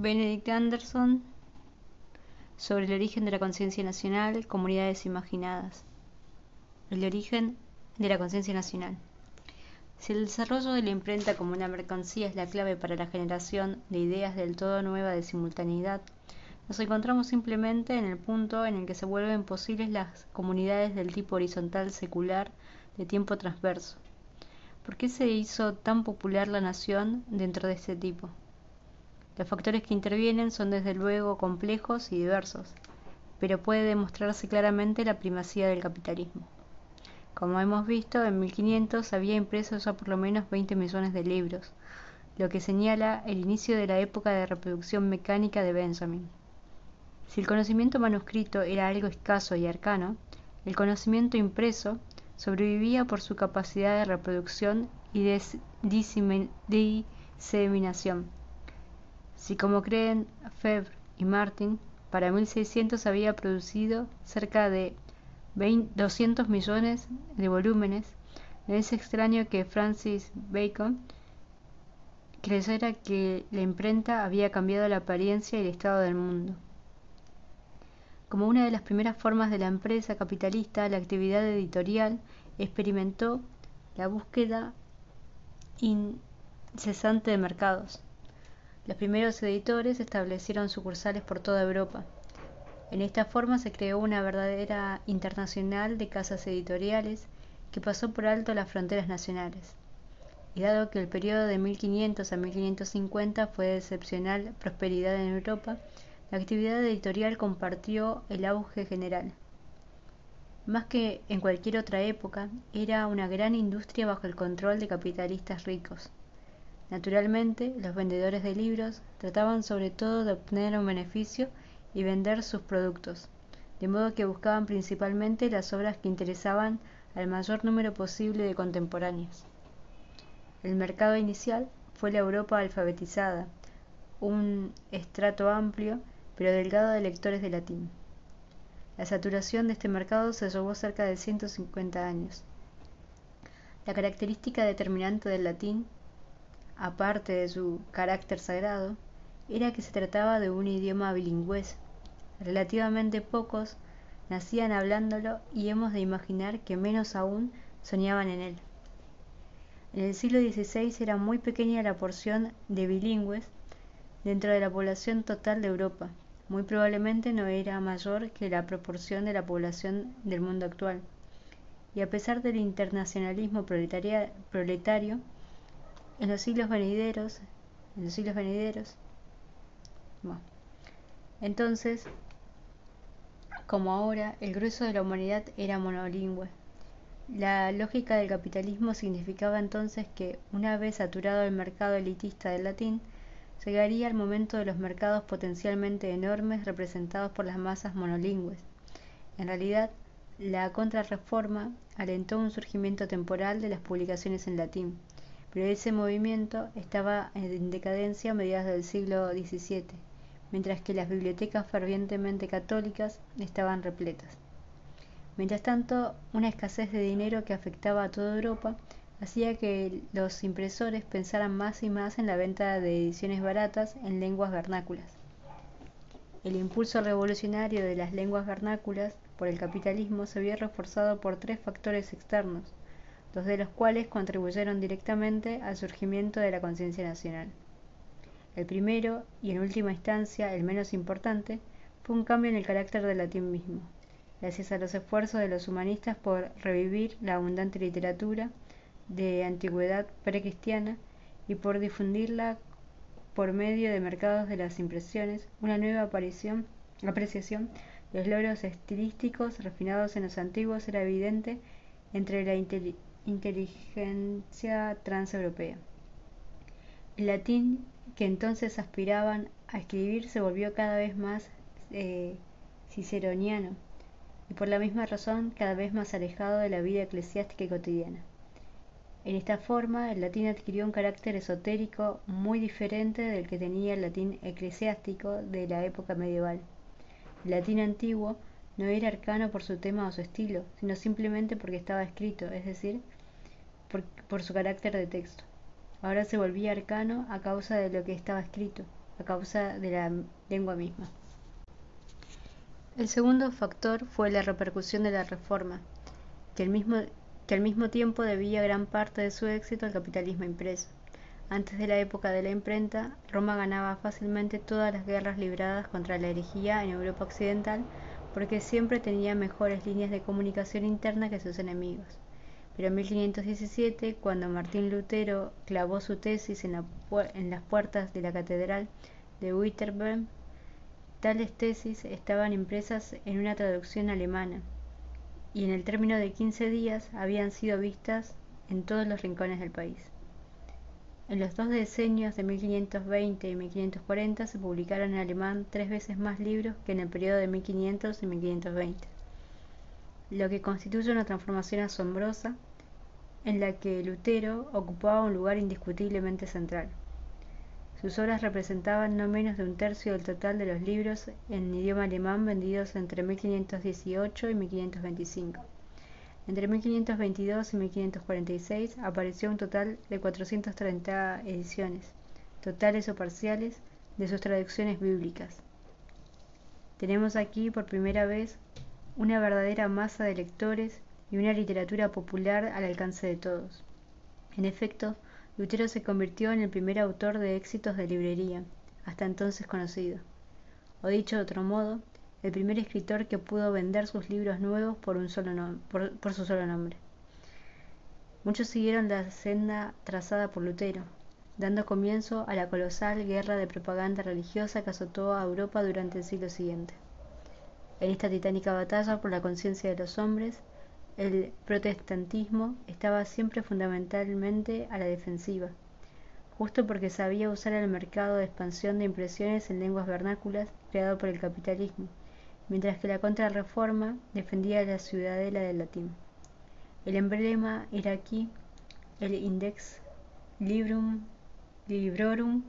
Benedict Anderson sobre el origen de la conciencia nacional, comunidades imaginadas. El origen de la conciencia nacional. Si el desarrollo de la imprenta como una mercancía es la clave para la generación de ideas del todo nueva de simultaneidad, nos encontramos simplemente en el punto en el que se vuelven posibles las comunidades del tipo horizontal secular de tiempo transverso. ¿Por qué se hizo tan popular la nación dentro de este tipo? Los factores que intervienen son desde luego complejos y diversos, pero puede demostrarse claramente la primacía del capitalismo. Como hemos visto, en 1500 había impreso ya por lo menos 20 millones de libros, lo que señala el inicio de la época de reproducción mecánica de Benjamin. Si el conocimiento manuscrito era algo escaso y arcano, el conocimiento impreso sobrevivía por su capacidad de reproducción y de diseminación. Si como creen Febvre y Martin, para 1600 había producido cerca de 200 millones de volúmenes, no es extraño que Francis Bacon creyera que la imprenta había cambiado la apariencia y el estado del mundo. Como una de las primeras formas de la empresa capitalista, la actividad editorial experimentó la búsqueda incesante de mercados. Los primeros editores establecieron sucursales por toda Europa en esta forma se creó una verdadera internacional de casas editoriales que pasó por alto las fronteras nacionales. Y dado que el periodo de 1500 a 1550 fue de excepcional prosperidad en Europa, la actividad editorial compartió el auge general. Más que en cualquier otra época, era una gran industria bajo el control de capitalistas ricos. Naturalmente, los vendedores de libros trataban sobre todo de obtener un beneficio y vender sus productos, de modo que buscaban principalmente las obras que interesaban al mayor número posible de contemporáneos. El mercado inicial fue la Europa alfabetizada, un estrato amplio pero delgado de lectores de latín. La saturación de este mercado se llevó cerca de 150 años. La característica determinante del latín, aparte de su carácter sagrado, era que se trataba de un idioma bilingüe. Relativamente pocos nacían hablándolo y hemos de imaginar que menos aún soñaban en él. En el siglo XVI era muy pequeña la porción de bilingües dentro de la población total de Europa. Muy probablemente no era mayor que la proporción de la población del mundo actual. Y a pesar del internacionalismo proletario, en los siglos venideros, en los siglos venideros, entonces, como ahora, el grueso de la humanidad era monolingüe. La lógica del capitalismo significaba entonces que, una vez saturado el mercado elitista del latín, llegaría el momento de los mercados potencialmente enormes representados por las masas monolingües. En realidad, la contrarreforma alentó un surgimiento temporal de las publicaciones en latín, pero ese movimiento estaba en decadencia a mediados del siglo XVII mientras que las bibliotecas fervientemente católicas estaban repletas. Mientras tanto, una escasez de dinero que afectaba a toda Europa hacía que los impresores pensaran más y más en la venta de ediciones baratas en lenguas vernáculas. El impulso revolucionario de las lenguas vernáculas por el capitalismo se vio reforzado por tres factores externos, dos de los cuales contribuyeron directamente al surgimiento de la conciencia nacional. El primero, y en última instancia el menos importante, fue un cambio en el carácter del latín mismo, gracias a los esfuerzos de los humanistas por revivir la abundante literatura de antigüedad precristiana y por difundirla por medio de mercados de las impresiones, una nueva aparición, apreciación de los logros estilísticos refinados en los antiguos era evidente entre la transeuropea. El latín que entonces aspiraban a escribir se volvió cada vez más eh, ciceroniano y por la misma razón cada vez más alejado de la vida eclesiástica y cotidiana. En esta forma, el latín adquirió un carácter esotérico muy diferente del que tenía el latín eclesiástico de la época medieval. El latín antiguo no era arcano por su tema o su estilo, sino simplemente porque estaba escrito, es decir, por su carácter de texto ahora se volvía arcano a causa de lo que estaba escrito, a causa de la lengua misma. El segundo factor fue la repercusión de la Reforma, que al mismo, tiempo debía gran parte de su éxito al capitalismo impreso. Antes de la época de la imprenta, Roma ganaba fácilmente todas las guerras libradas contra la herejía en Europa occidental porque siempre tenía mejores líneas de comunicación interna que sus enemigos. Pero en 1517, cuando Martín Lutero clavó su tesis en, en las puertas de la catedral de Wittenberg, tales tesis estaban impresas en una traducción alemana y en el término de 15 días habían sido vistas en todos los rincones del país. En los dos decenios de 1520 y 1540 se publicaron en alemán tres veces más libros que en el periodo de 1500 y 1520, lo que constituye una transformación asombrosa en la que Lutero ocupaba un lugar indiscutiblemente central. Sus obras representaban no menos de un tercio del total de los libros en idioma alemán vendidos entre 1518 y 1525 entre 1522 y 1546 apareció un total de 430 ediciones, totales o parciales, de sus traducciones bíblicas. Tenemos aquí por primera vez una verdadera masa de lectores y una literatura popular al alcance de todos. En efecto, Lutero se convirtió en el primer autor de éxitos de librería, hasta entonces conocido. O dicho de otro modo, el primer escritor que pudo vender sus libros nuevos por, un solo por, su solo nombre. Muchos siguieron la senda trazada por Lutero, dando comienzo a la colosal guerra de propaganda religiosa que azotó a Europa durante el siglo siguiente. En esta titánica batalla por la conciencia de los hombres, el protestantismo estaba siempre fundamentalmente a la defensiva, justo porque sabía usar el mercado de expansión de impresiones en lenguas vernáculas creado por el capitalismo mientras que la contrarreforma defendía la ciudadela del latín. El emblema era aquí el Index Librum Librorum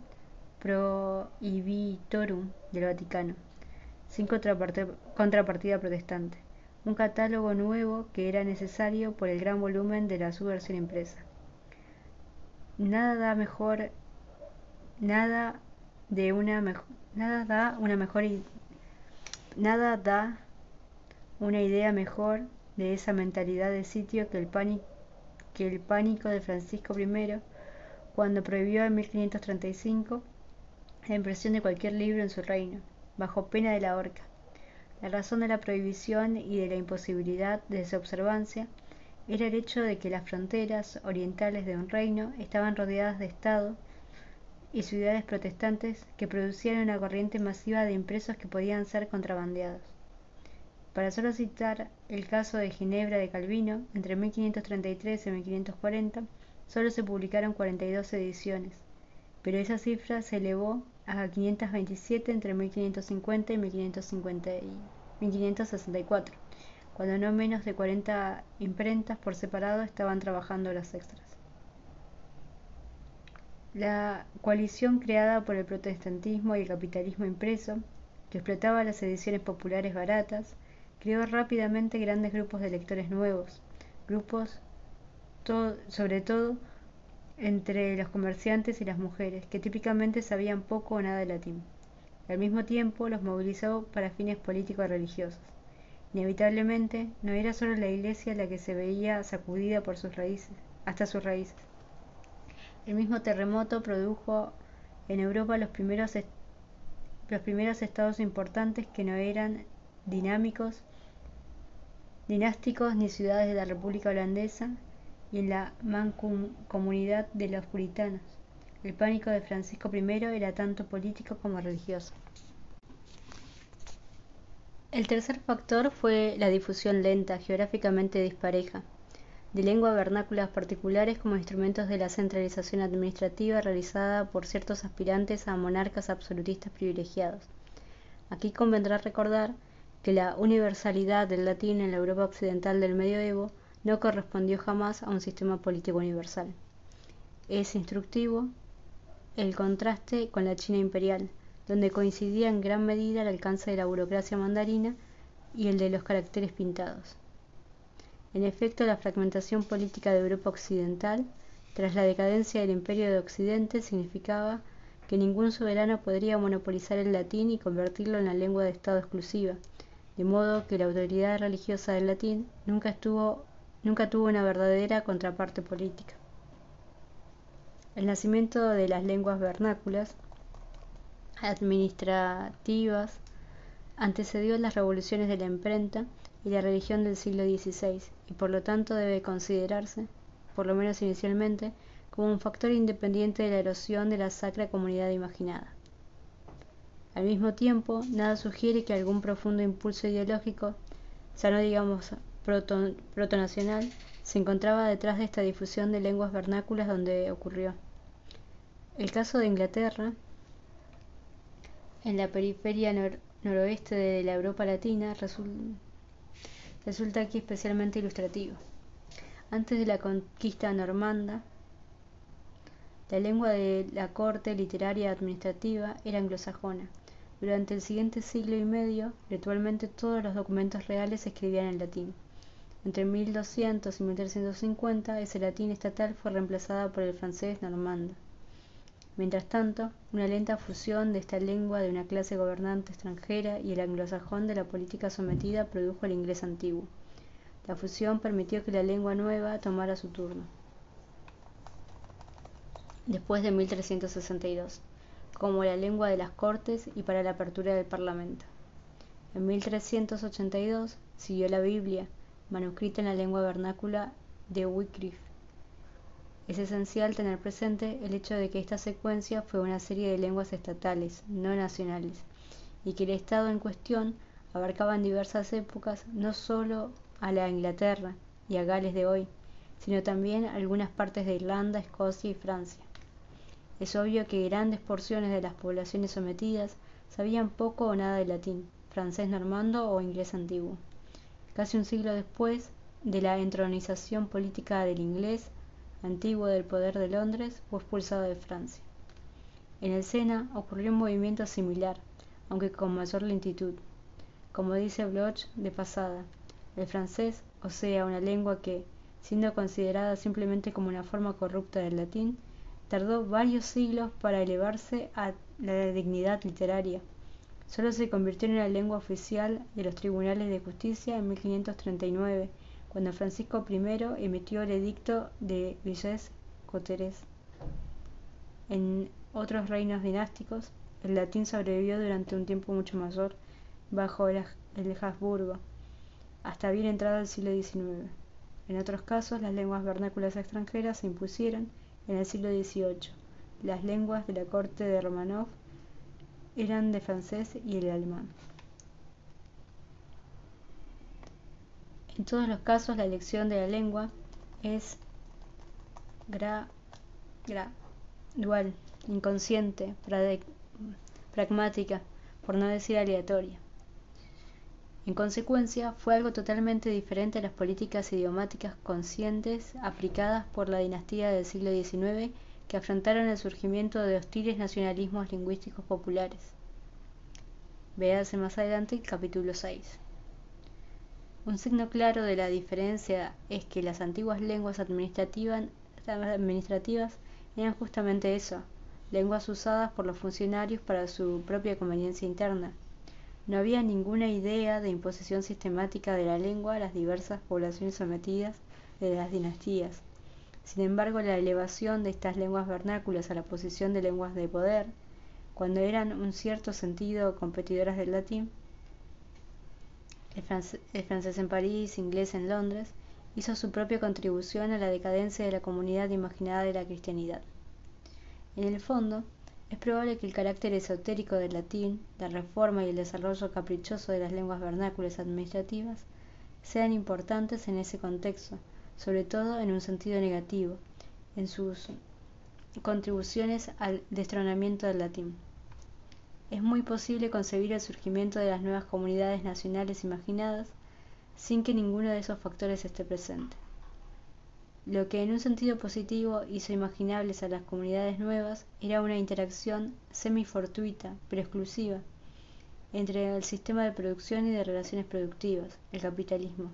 Prohibitorum del Vaticano, sin contrapartida protestante, un catálogo nuevo que era necesario por el gran volumen de la subversión impresa. Nada da mejor nada de una nada da una mejor Nada da una idea mejor de esa mentalidad de sitio que el, pánico, de Francisco I cuando prohibió en 1535 la impresión de cualquier libro en su reino, bajo pena de la horca. La razón de la prohibición y de la imposibilidad de su observancia era el hecho de que las fronteras orientales de un reino estaban rodeadas de Estado y ciudades protestantes que producían una corriente masiva de impresos que podían ser contrabandeados. Para solo citar el caso de Ginebra de Calvino, entre 1533 y 1540 solo se publicaron 42 ediciones, pero esa cifra se elevó a 527 entre 1550 y 1564, cuando no menos de 40 imprentas por separado estaban trabajando las extras. La coalición creada por el protestantismo y el capitalismo impreso, que explotaba las ediciones populares baratas, creó rápidamente grandes grupos de lectores nuevos, grupos sobre todo entre los comerciantes y las mujeres, que típicamente sabían poco o nada de latín. al mismo tiempo los movilizó para fines políticos religiosos. Inevitablemente, no era solo la iglesia la que se veía sacudida por sus raíces, hasta sus raíces. El mismo terremoto produjo en Europa los primeros, los primeros estados importantes que no eran dinámicos, dinásticos ni ciudades de la República Holandesa y en la mancomunidad de los puritanos. El pánico de Francisco I era tanto político como religioso. El tercer factor fue la difusión lenta, geográficamente dispareja de lengua vernáculas particulares como instrumentos de la centralización administrativa realizada por ciertos aspirantes a monarcas absolutistas privilegiados. Aquí convendrá recordar que la universalidad del latín en la Europa occidental del medioevo no correspondió jamás a un sistema político universal. Es instructivo el contraste con la China imperial, donde coincidía en gran medida el alcance de la burocracia mandarina y el de los caracteres pintados. En efecto, la fragmentación política de Europa occidental, tras la decadencia del Imperio de Occidente, significaba que ningún soberano podría monopolizar el latín y convertirlo en la lengua de Estado exclusiva, de modo que la autoridad religiosa del latín nunca, tuvo una verdadera contraparte política. El nacimiento de las lenguas vernáculas administrativas antecedió las revoluciones de la imprenta y la religión del siglo XVI y por lo tanto debe considerarse, por lo menos inicialmente, como un factor independiente de la erosión de la sacra comunidad imaginada. Al mismo tiempo, nada sugiere que algún profundo impulso ideológico, ya no digamos protonacional, se encontraba detrás de esta difusión de lenguas vernáculas donde ocurrió. El caso de Inglaterra, en la periferia noroeste de la Europa latina, resulta aquí especialmente ilustrativo. Antes de la conquista normanda, la lengua de la corte literaria administrativa era anglosajona. Durante el siguiente siglo y medio, virtualmente todos los documentos reales se escribían en latín. Entre 1200 y 1350, ese latín estatal fue reemplazado por el francés normando. Mientras tanto, una lenta fusión de esta lengua de una clase gobernante extranjera y el anglosajón de la política sometida produjo el inglés antiguo. La fusión permitió que la lengua nueva tomara su turno después de 1362, como la lengua de las Cortes y para la apertura del Parlamento. En 1382 siguió la Biblia, manuscrita en la lengua vernácula de Wycliffe. Es esencial tener presente el hecho de que esta secuencia fue una serie de lenguas estatales, no nacionales, y que el Estado en cuestión abarcaba en diversas épocas no solo a la Inglaterra y a Gales de hoy, sino también algunas partes de Irlanda, Escocia y Francia. Es obvio que grandes porciones de las poblaciones sometidas sabían poco o nada de latín, francés normando o inglés antiguo. Casi un siglo después de la entronización política del inglés antiguo del poder de Londres, fue expulsado de Francia. En el Sena ocurrió un movimiento similar, aunque con mayor lentitud. Como dice Bloch de pasada, el francés, o sea, una lengua que, siendo considerada simplemente como una forma corrupta del latín, tardó varios siglos para elevarse a la dignidad literaria. Solo se convirtió en la lengua oficial de los tribunales de justicia en 1539, cuando Francisco I emitió el edicto de Villers Cotterêts. En otros reinos dinásticos, el latín sobrevivió durante un tiempo mucho mayor bajo el, Habsburgo, hasta bien entrado el siglo XIX. En otros casos, las lenguas vernáculas extranjeras se impusieron en el siglo XVIII, las lenguas de la corte de Romanov eran el francés y el alemán. En todos los casos, la elección de la lengua es gradual, inconsciente, pragmática, por no decir aleatoria. En consecuencia, fue algo totalmente diferente a las políticas idiomáticas conscientes aplicadas por la dinastía del siglo XIX que afrontaron el surgimiento de hostiles nacionalismos lingüísticos populares. Véase más adelante el capítulo 6. Un signo claro de la diferencia es que las antiguas lenguas administrativas, eran justamente eso, lenguas usadas por los funcionarios para su propia conveniencia interna, no había ninguna idea de imposición sistemática de la lengua a las diversas poblaciones sometidas de las dinastías. Sin embargo, la elevación de estas lenguas vernáculas a la posición de lenguas de poder, cuando eran un cierto sentido competidoras del latín, el, francés en París, inglés en Londres, hizo su propia contribución a la decadencia de la comunidad imaginada de la cristianidad. En el fondo, es probable que el carácter esotérico del latín, la reforma y el desarrollo caprichoso de las lenguas vernáculas administrativas sean importantes en ese contexto, sobre todo en un sentido negativo, en sus contribuciones al destronamiento del latín. Es muy posible concebir el surgimiento de las nuevas comunidades nacionales imaginadas sin que ninguno de esos factores esté presente. Lo que en un sentido positivo hizo imaginables a las comunidades nuevas era una interacción semi-fortuita, pero exclusiva, entre el sistema de producción y de relaciones productivas, el capitalismo,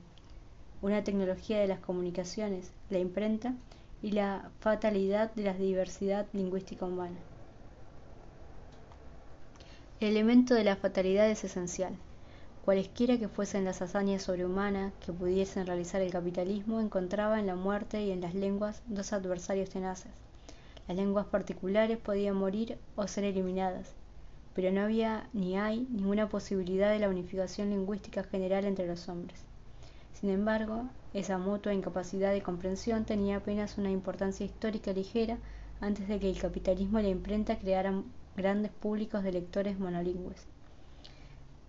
una tecnología de las comunicaciones, la imprenta y la fatalidad de la diversidad lingüística humana. El elemento de la fatalidad es esencial. Cualesquiera que fuesen las hazañas sobrehumanas que pudiesen realizar el capitalismo encontraba en la muerte y en las lenguas dos adversarios tenaces. Las lenguas particulares podían morir o ser eliminadas, pero no había ni hay ninguna posibilidad de la unificación lingüística general entre los hombres. Sin embargo, esa mutua incapacidad de comprensión tenía apenas una importancia histórica ligera antes de que el capitalismo y la imprenta crearan grandes públicos de lectores monolingües.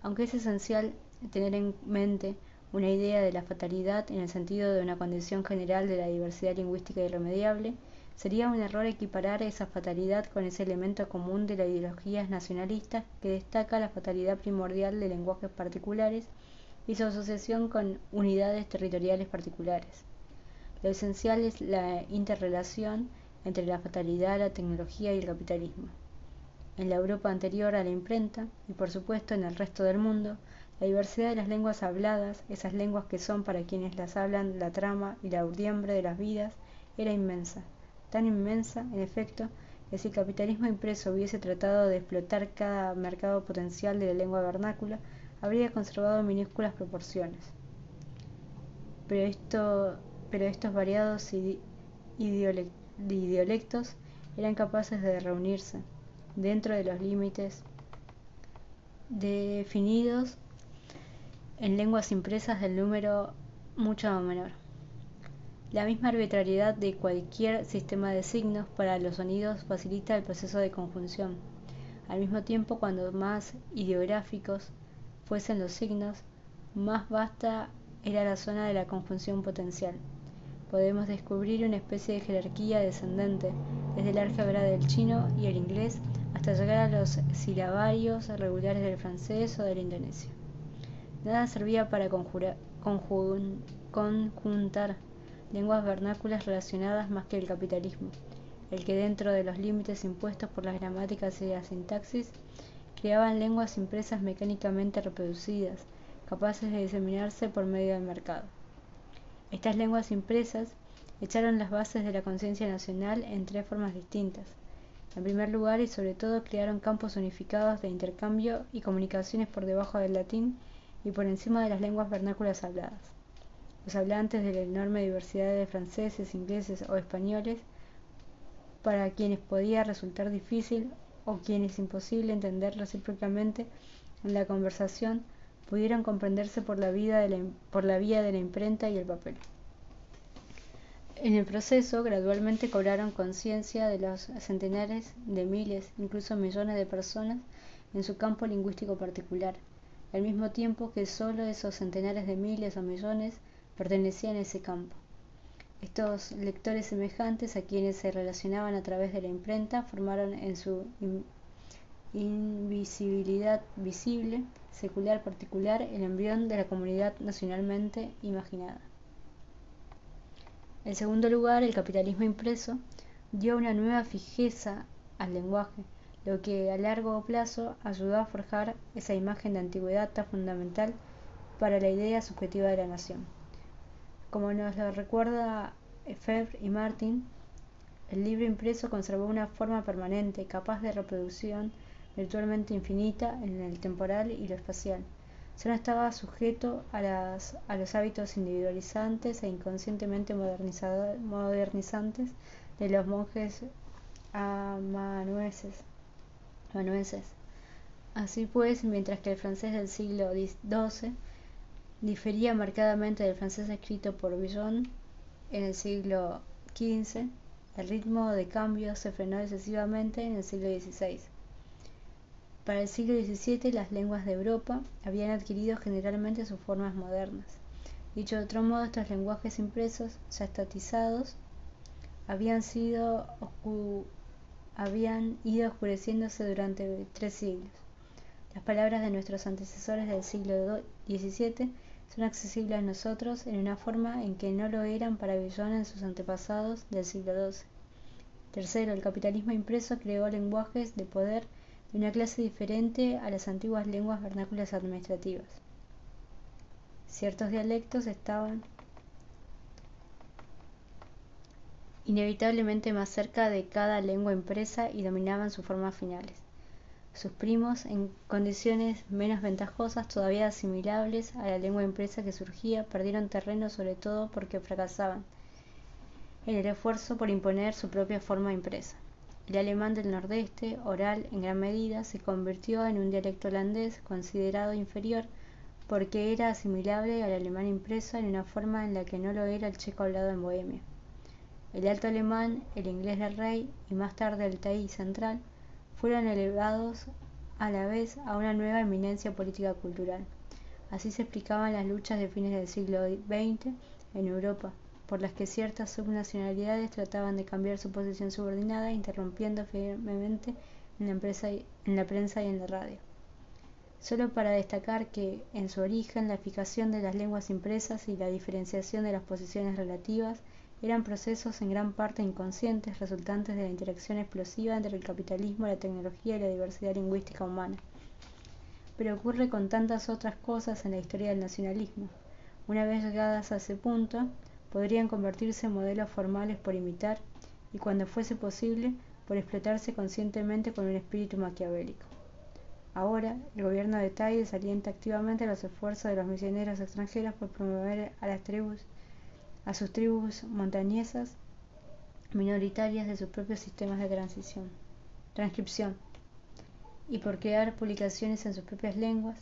Aunque es esencial tener en mente una idea de la fatalidad en el sentido de una condición general de la diversidad lingüística irremediable, sería un error equiparar esa fatalidad con ese elemento común de las ideologías nacionalistas que destaca la fatalidad primordial de lenguajes particulares y su asociación con unidades territoriales particulares. Lo esencial es la interrelación entre la fatalidad, la tecnología y el capitalismo en la Europa anterior a la imprenta y por supuesto en el resto del mundo, la diversidad de las lenguas habladas, esas lenguas que son para quienes las hablan la trama y la urdiembre de las vidas, era inmensa, tan inmensa, en efecto, que si el capitalismo impreso hubiese tratado de explotar cada mercado potencial de la lengua vernácula, habría conservado minúsculas proporciones. Pero, esto, pero estos variados idiolectos eran capaces de reunirse, dentro de los límites definidos en lenguas impresas del número mucho menor. La misma arbitrariedad de cualquier sistema de signos para los sonidos facilita el proceso de conjunción. Al mismo tiempo, cuando más ideográficos fuesen los signos, más vasta era la zona de la conjunción potencial. Podemos descubrir una especie de jerarquía descendente desde el álgebra del chino y el inglés hasta llegar a los silabarios regulares del francés o del indonesio. Nada servía para conjuntar lenguas vernáculas relacionadas más que el capitalismo, el que dentro de los límites impuestos por las gramáticas y la sintaxis, creaban lenguas impresas mecánicamente reproducidas, capaces de diseminarse por medio del mercado. Estas lenguas impresas echaron las bases de la conciencia nacional en tres formas distintas, en primer lugar y sobre todo crearon campos unificados de intercambio y comunicaciones por debajo del latín y por encima de las lenguas vernáculas habladas. Los hablantes de la enorme diversidad de franceses, ingleses o españoles, para quienes podía resultar difícil o quienes imposible entender recíprocamente en la conversación, pudieron comprenderse por la, vida de la, por la vía de la imprenta y el papel. En el proceso, gradualmente cobraron conciencia de los centenares de miles, incluso millones de personas en su campo lingüístico particular, al mismo tiempo que solo esos centenares de miles o millones pertenecían a ese campo. Estos lectores semejantes a quienes se relacionaban a través de la imprenta formaron en su invisibilidad visible, secular particular, el embrión de la comunidad nacionalmente imaginada. En segundo lugar, el capitalismo impreso dio una nueva fijeza al lenguaje, lo que a largo plazo ayudó a forjar esa imagen de antigüedad tan fundamental para la idea subjetiva de la nación. Como nos lo recuerda Febvre y Martin, el libro impreso conservó una forma permanente, capaz de reproducción virtualmente infinita en el temporal y lo espacial no estaba sujeto a, las, a los hábitos individualizantes e inconscientemente modernizantes de los monjes amanuenses. Así pues, mientras que el francés del siglo XII difería marcadamente del francés escrito por Villon en el siglo XV, el ritmo de cambio se frenó excesivamente en el siglo XVI. Para el siglo XVII las lenguas de Europa habían adquirido generalmente sus formas modernas. Dicho de otro modo, estos lenguajes impresos, ya estatizados, habían, sido habían ido oscureciéndose durante tres siglos. Las palabras de nuestros antecesores del siglo XVII son accesibles a nosotros en una forma en que no lo eran para Villon en sus antepasados del siglo XII. Tercero, el capitalismo impreso creó lenguajes de poder de una clase diferente a las antiguas lenguas vernáculas administrativas. Ciertos dialectos estaban inevitablemente más cerca de cada lengua impresa y dominaban sus formas finales. sus primos en condiciones menos ventajosas todavía asimilables a la lengua impresa que surgía perdieron terreno sobre todo porque fracasaban en el esfuerzo por imponer su propia forma impresa el alemán del nordeste oral en gran medida se convirtió en un dialecto holandés considerado inferior porque era asimilable al alemán impreso en una forma en la que no lo era el checo hablado en bohemia. El alto alemán el inglés del rey y más tarde el taí central fueron elevados a la vez a una nueva eminencia política cultural. Así se explicaban las luchas de fines del siglo xx en europa por las que ciertas subnacionalidades trataban de cambiar su posición subordinada interrumpiendo firmemente en la prensa y en la radio. Solo para destacar que en su origen la fijación de las lenguas impresas y la diferenciación de las posiciones relativas eran procesos en gran parte inconscientes resultantes de la interacción explosiva entre el capitalismo la tecnología y la diversidad lingüística humana. Pero ocurre con tantas otras cosas en la historia del nacionalismo. Una vez llegadas a ese punto podrían convertirse en modelos formales por imitar y cuando fuese posible por explotarse conscientemente con un espíritu maquiavélico. Ahora el gobierno de thai desalienta activamente los esfuerzos de los misioneros extranjeros por promover a las tribus a sus tribus montañesas minoritarias de sus propios sistemas de transcripción y por crear publicaciones en sus propias lenguas.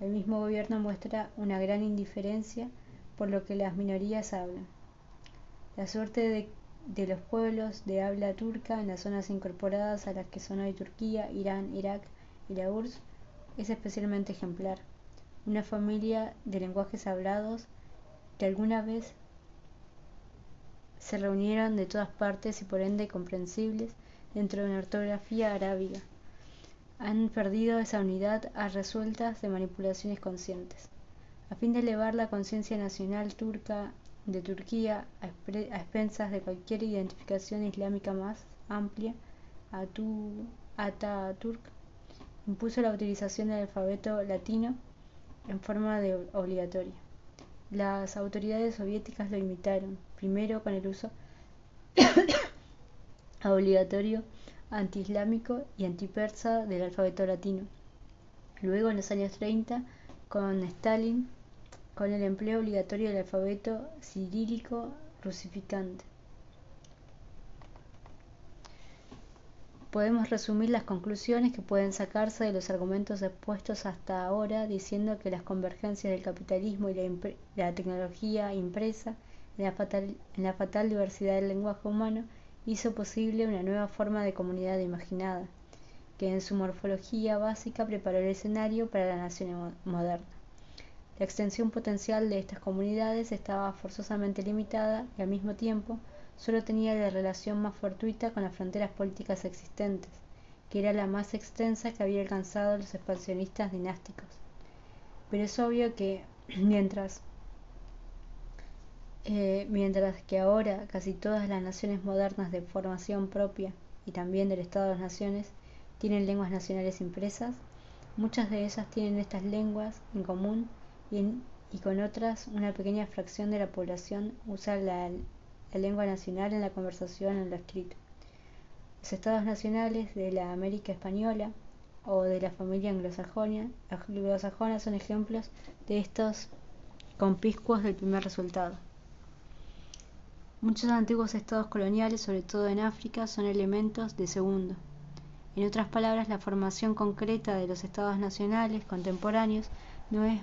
El mismo gobierno muestra una gran indiferencia por lo que las minorías hablan. La suerte de, los pueblos de habla turca en las zonas incorporadas a las que son hoy Turquía, Irán, Irak y la URSS es especialmente ejemplar. Una familia de lenguajes hablados que alguna vez se reunieron de todas partes y por ende comprensibles dentro de una ortografía arábiga. Han perdido esa unidad a resultas de manipulaciones conscientes a fin de elevar la conciencia nacional turca de Turquía a expensas de cualquier identificación islámica más amplia Ataturk impuso la utilización del alfabeto latino en forma obligatoria. Las autoridades soviéticas lo imitaron primero con el uso obligatorio antiislámico y antipersa del alfabeto latino. Luego en los años 30 con stalin con el empleo obligatorio del alfabeto cirílico rusificante. Podemos resumir las conclusiones que pueden sacarse de los argumentos expuestos hasta ahora diciendo que las convergencias del capitalismo y la, tecnología impresa en la, fatal, diversidad del lenguaje humano hizo posible una nueva forma de comunidad imaginada que en su morfología básica preparó el escenario para la nación moderna la extensión potencial de estas comunidades estaba forzosamente limitada y al mismo tiempo solo tenía la relación más fortuita con las fronteras políticas existentes que era la más extensa que había alcanzado los expansionistas dinásticos. Pero es obvio que mientras eh, mientras que ahora casi todas las naciones modernas de formación propia y también del estado de las naciones tienen lenguas nacionales impresas muchas de ellas tienen estas lenguas en común y, con otras una pequeña fracción de la población usa la lengua nacional en la conversación en lo escrito. Los estados nacionales de la América española o de la familia anglosajona, son ejemplos de estos conpiscuos del primer resultado. Muchos antiguos estados coloniales, sobre todo en África, son elementos de segundo. En otras palabras, la formación concreta de los estados nacionales contemporáneos no es,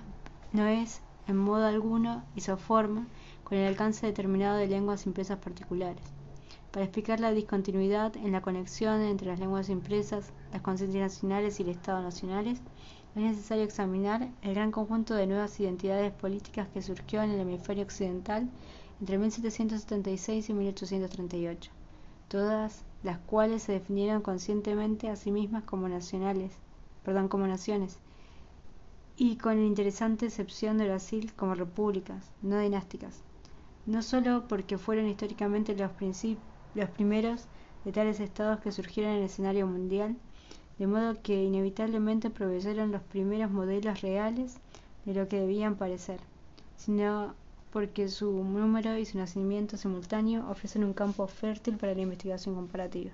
no es en modo alguno isoforma con el alcance determinado de lenguas impresas particulares. Para explicar la discontinuidad en la conexión entre las lenguas impresas, las conciencias nacionales y el Estado nacionales, es necesario examinar el gran conjunto de nuevas identidades políticas que surgió en el hemisferio occidental entre 1776 y 1838, todas las cuales se definieron conscientemente a sí mismas como nacionales, perdón, como naciones, y con la interesante excepción de Brasil como repúblicas, no dinásticas no solo porque fueron históricamente los, los primeros de tales estados que surgieron en el escenario mundial, de modo que inevitablemente proveyeron los primeros modelos reales de lo que debían parecer, sino porque su número y su nacimiento simultáneo ofrecen un campo fértil para la investigación comparativa.